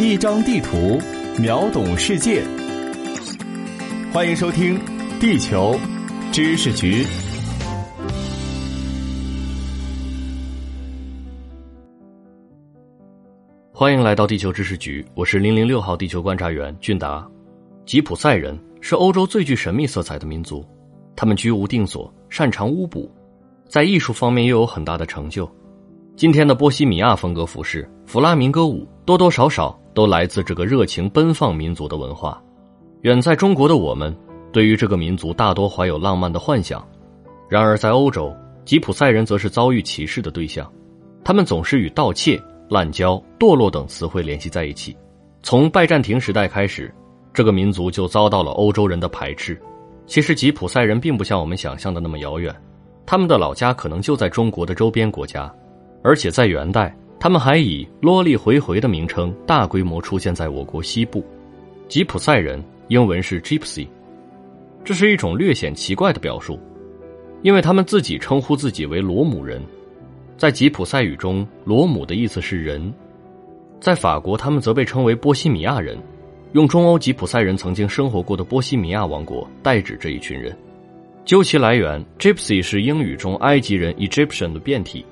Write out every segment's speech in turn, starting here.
一张地图，秒懂世界。欢迎收听《地球知识局》。欢迎来到地球知识局，我是零零六号地球观察员俊达。吉普赛人是欧洲最具神秘色彩的民族，他们居无定所，擅长巫卜，在艺术方面又有很大的成就。今天的波西米亚风格服饰、弗拉明戈舞，多多少少都来自这个热情奔放民族的文化。远在中国的我们，对于这个民族大多怀有浪漫的幻想。然而，在欧洲，吉普赛人则是遭遇歧视的对象。他们总是与盗窃、滥交、堕落等词汇联系在一起。从拜占庭时代开始，这个民族就遭到了欧洲人的排斥。其实，吉普赛人并不像我们想象的那么遥远，他们的老家可能就在中国的周边国家。而且在元代，他们还以“洛利回回”的名称大规模出现在我国西部。吉普赛人英文是 Gypsy，这是一种略显奇怪的表述，因为他们自己称呼自己为罗姆人。在吉普赛语中，“罗姆”的意思是人。在法国，他们则被称为波西米亚人，用中欧吉普赛人曾经生活过的波西米亚王国代指这一群人。究其来源，Gypsy 是英语中埃及人 Egyptian 的变体。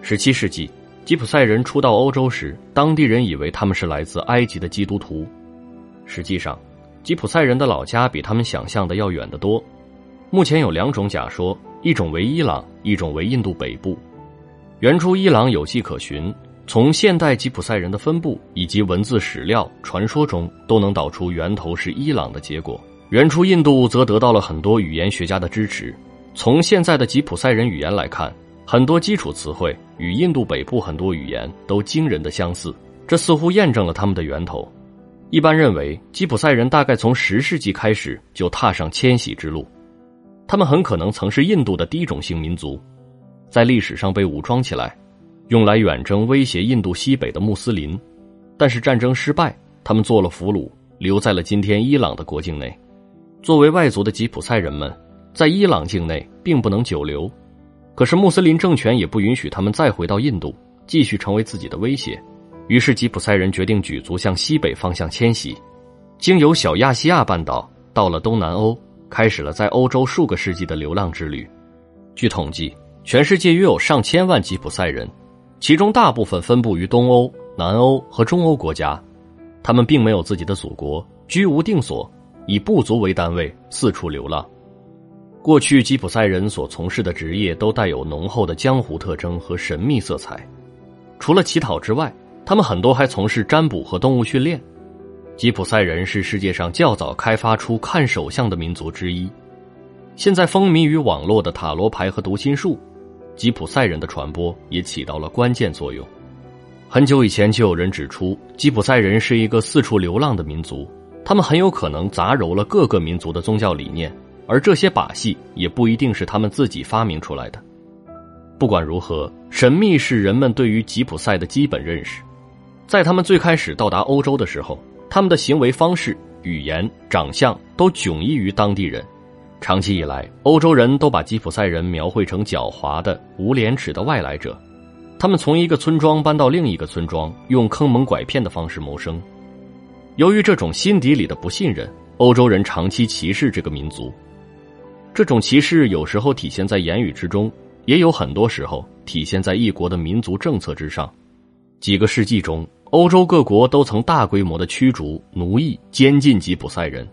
十七世纪，吉普赛人初到欧洲时，当地人以为他们是来自埃及的基督徒。实际上，吉普赛人的老家比他们想象的要远得多。目前有两种假说，一种为伊朗，一种为印度北部。原初伊朗有迹可循，从现代吉普赛人的分布以及文字史料、传说中都能导出源头是伊朗的结果。原初印度则得到了很多语言学家的支持。从现在的吉普赛人语言来看。很多基础词汇与印度北部很多语言都惊人的相似，这似乎验证了他们的源头。一般认为，吉普赛人大概从十世纪开始就踏上迁徙之路，他们很可能曾是印度的低种姓民族，在历史上被武装起来，用来远征威胁印度西北的穆斯林，但是战争失败，他们做了俘虏，留在了今天伊朗的国境内。作为外族的吉普赛人们，在伊朗境内并不能久留。可是穆斯林政权也不允许他们再回到印度，继续成为自己的威胁。于是吉普赛人决定举族向西北方向迁徙，经由小亚细亚半岛到了东南欧，开始了在欧洲数个世纪的流浪之旅。据统计，全世界约有上千万吉普赛人，其中大部分分布于东欧、南欧和中欧国家。他们并没有自己的祖国，居无定所，以部族为单位四处流浪。过去吉普赛人所从事的职业都带有浓厚的江湖特征和神秘色彩。除了乞讨之外，他们很多还从事占卜和动物训练。吉普赛人是世界上较早开发出看手相的民族之一。现在风靡于网络的塔罗牌和读心术，吉普赛人的传播也起到了关键作用。很久以前就有人指出，吉普赛人是一个四处流浪的民族，他们很有可能杂糅了各个民族的宗教理念。而这些把戏也不一定是他们自己发明出来的。不管如何，神秘是人们对于吉普赛的基本认识。在他们最开始到达欧洲的时候，他们的行为方式、语言、长相都迥异于当地人。长期以来，欧洲人都把吉普赛人描绘成狡猾的、无廉耻的外来者。他们从一个村庄搬到另一个村庄，用坑蒙拐骗的方式谋生。由于这种心底里的不信任，欧洲人长期歧视这个民族。这种歧视有时候体现在言语之中，也有很多时候体现在一国的民族政策之上。几个世纪中，欧洲各国都曾大规模的驱逐、奴役、监禁吉普赛人。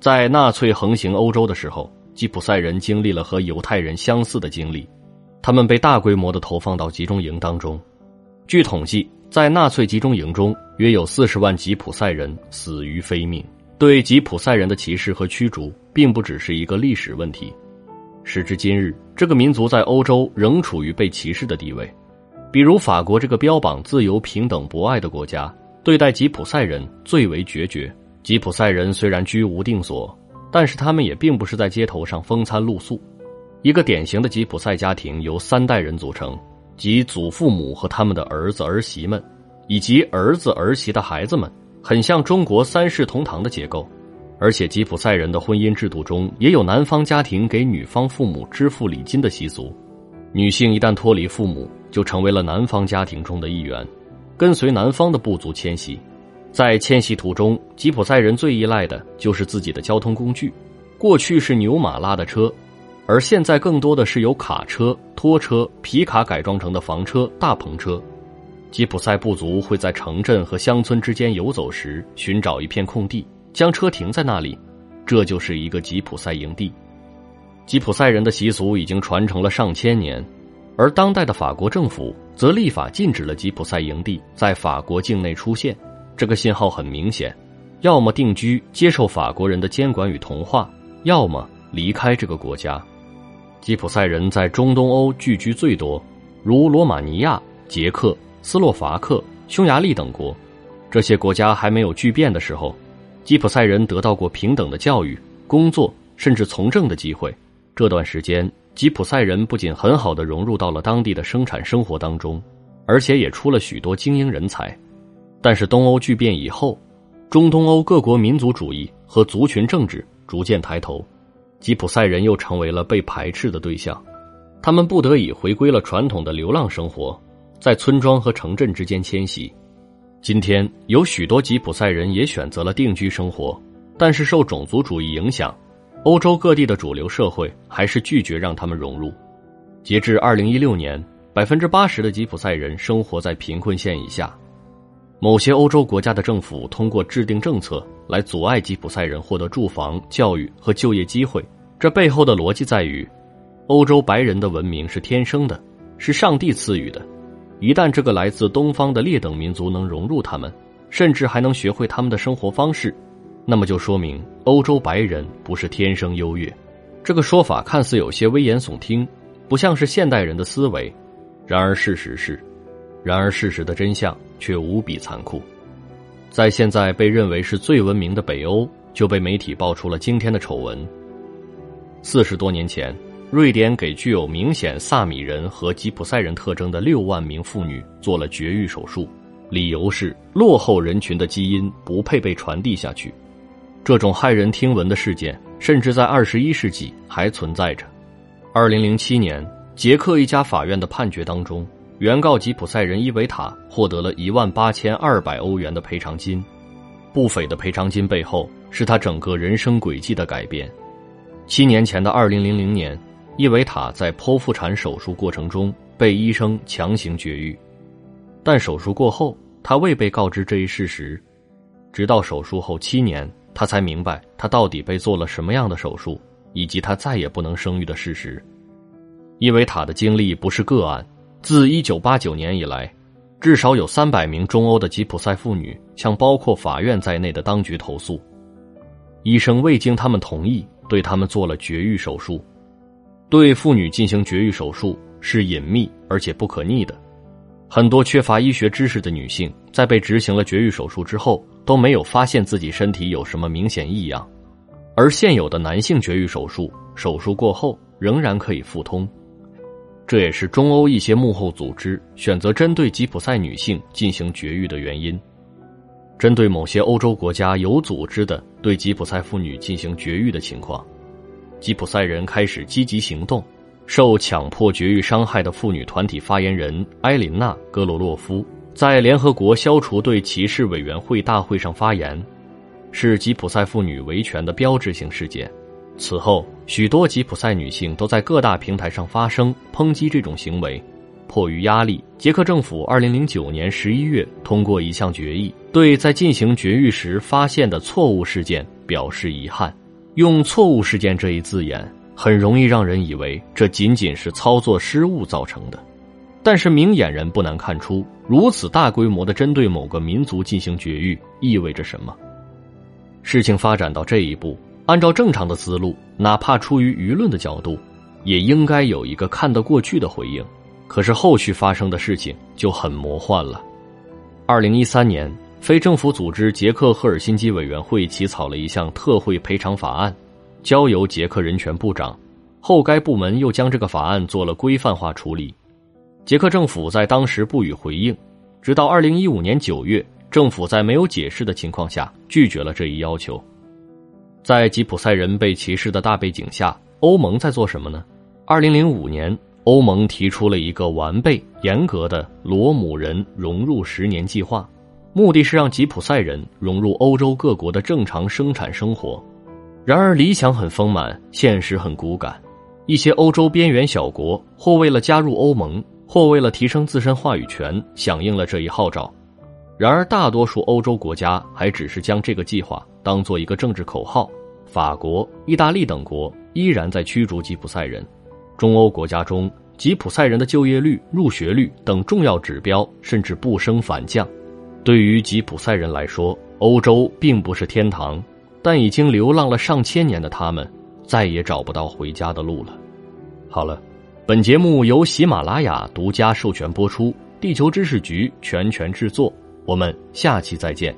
在纳粹横行欧洲的时候，吉普赛人经历了和犹太人相似的经历，他们被大规模的投放到集中营当中。据统计，在纳粹集中营中，约有四十万吉普赛人死于非命。对吉普赛人的歧视和驱逐，并不只是一个历史问题。时至今日，这个民族在欧洲仍处于被歧视的地位。比如法国这个标榜自由、平等、博爱的国家，对待吉普赛人最为决绝。吉普赛人虽然居无定所，但是他们也并不是在街头上风餐露宿。一个典型的吉普赛家庭由三代人组成，即祖父母和他们的儿子儿媳们，以及儿子儿媳的孩子们。很像中国三世同堂的结构，而且吉普赛人的婚姻制度中也有男方家庭给女方父母支付礼金的习俗。女性一旦脱离父母，就成为了男方家庭中的一员，跟随男方的部族迁徙。在迁徙途中，吉普赛人最依赖的就是自己的交通工具。过去是牛马拉的车，而现在更多的是由卡车、拖车、皮卡改装成的房车、大篷车。吉普赛部族会在城镇和乡村之间游走时，寻找一片空地，将车停在那里，这就是一个吉普赛营地。吉普赛人的习俗已经传承了上千年，而当代的法国政府则立法禁止了吉普赛营地在法国境内出现。这个信号很明显，要么定居接受法国人的监管与同化，要么离开这个国家。吉普赛人在中东欧聚居最多，如罗马尼亚、捷克、斯洛伐克、匈牙利等国。这些国家还没有巨变的时候，吉普赛人得到过平等的教育、工作，甚至从政的机会。这段时间，吉普赛人不仅很好的融入到了当地的生产生活当中，而且也出了许多精英人才。但是东欧巨变以后，中东欧各国民族主义和族群政治逐渐抬头，吉普赛人又成为了被排斥的对象，他们不得已回归了传统的流浪生活，在村庄和城镇之间迁徙。今天有许多吉普赛人也选择了定居生活，但是受种族主义影响，欧洲各地的主流社会还是拒绝让他们融入。截至二零一六年，百分之八十的吉普赛人生活在贫困线以下。某些欧洲国家的政府通过制定政策来阻碍吉普赛人获得住房、教育和就业机会。这背后的逻辑在于，欧洲白人的文明是天生的，是上帝赐予的。一旦这个来自东方的劣等民族能融入他们，甚至还能学会他们的生活方式，那么就说明欧洲白人不是天生优越。这个说法看似有些危言耸听，不像是现代人的思维。然而事实是。然而，事实的真相却无比残酷。在现在被认为是最文明的北欧，就被媒体爆出了惊天的丑闻。四十多年前，瑞典给具有明显萨米人和吉普赛人特征的六万名妇女做了绝育手术，理由是落后人群的基因不配被传递下去。这种骇人听闻的事件，甚至在二十一世纪还存在着。二零零七年，捷克一家法院的判决当中。原告吉普赛人伊维塔获得了一万八千二百欧元的赔偿金，不菲的赔偿金背后是他整个人生轨迹的改变。七年前的二零零零年，伊维塔在剖腹产手术过程中被医生强行绝育，但手术过后他未被告知这一事实，直到手术后七年，他才明白他到底被做了什么样的手术，以及他再也不能生育的事实。伊维塔的经历不是个案。自一九八九年以来，至少有三百名中欧的吉普赛妇女向包括法院在内的当局投诉，医生未经他们同意对他们做了绝育手术。对妇女进行绝育手术是隐秘而且不可逆的，很多缺乏医学知识的女性在被执行了绝育手术之后都没有发现自己身体有什么明显异样，而现有的男性绝育手术手术过后仍然可以复通。这也是中欧一些幕后组织选择针对吉普赛女性进行绝育的原因。针对某些欧洲国家有组织的对吉普赛妇女进行绝育的情况，吉普赛人开始积极行动。受强迫绝育伤害的妇女团体发言人埃琳娜·格罗洛夫在联合国消除对歧视委员会大会上发言，是吉普赛妇女维权的标志性事件。此后，许多吉普赛女性都在各大平台上发声抨击这种行为。迫于压力，捷克政府2009年11月通过一项决议，对在进行绝育时发现的错误事件表示遗憾。用“错误事件”这一字眼，很容易让人以为这仅仅是操作失误造成的。但是明眼人不难看出，如此大规模的针对某个民族进行绝育意味着什么。事情发展到这一步。按照正常的思路，哪怕出于舆论的角度，也应该有一个看得过去的回应。可是后续发生的事情就很魔幻了。二零一三年，非政府组织捷克赫尔辛基委员会起草了一项特惠赔偿法案，交由捷克人权部长。后该部门又将这个法案做了规范化处理。捷克政府在当时不予回应，直到二零一五年九月，政府在没有解释的情况下拒绝了这一要求。在吉普赛人被歧视的大背景下，欧盟在做什么呢？二零零五年，欧盟提出了一个完备、严格的罗姆人融入十年计划，目的是让吉普赛人融入欧洲各国的正常生产生活。然而，理想很丰满，现实很骨感。一些欧洲边缘小国，或为了加入欧盟，或为了提升自身话语权，响应了这一号召。然而，大多数欧洲国家还只是将这个计划当做一个政治口号。法国、意大利等国依然在驱逐吉普赛人。中欧国家中，吉普赛人的就业率、入学率等重要指标甚至不升反降。对于吉普赛人来说，欧洲并不是天堂。但已经流浪了上千年的他们，再也找不到回家的路了。好了，本节目由喜马拉雅独家授权播出，地球知识局全权制作。我们下期再见。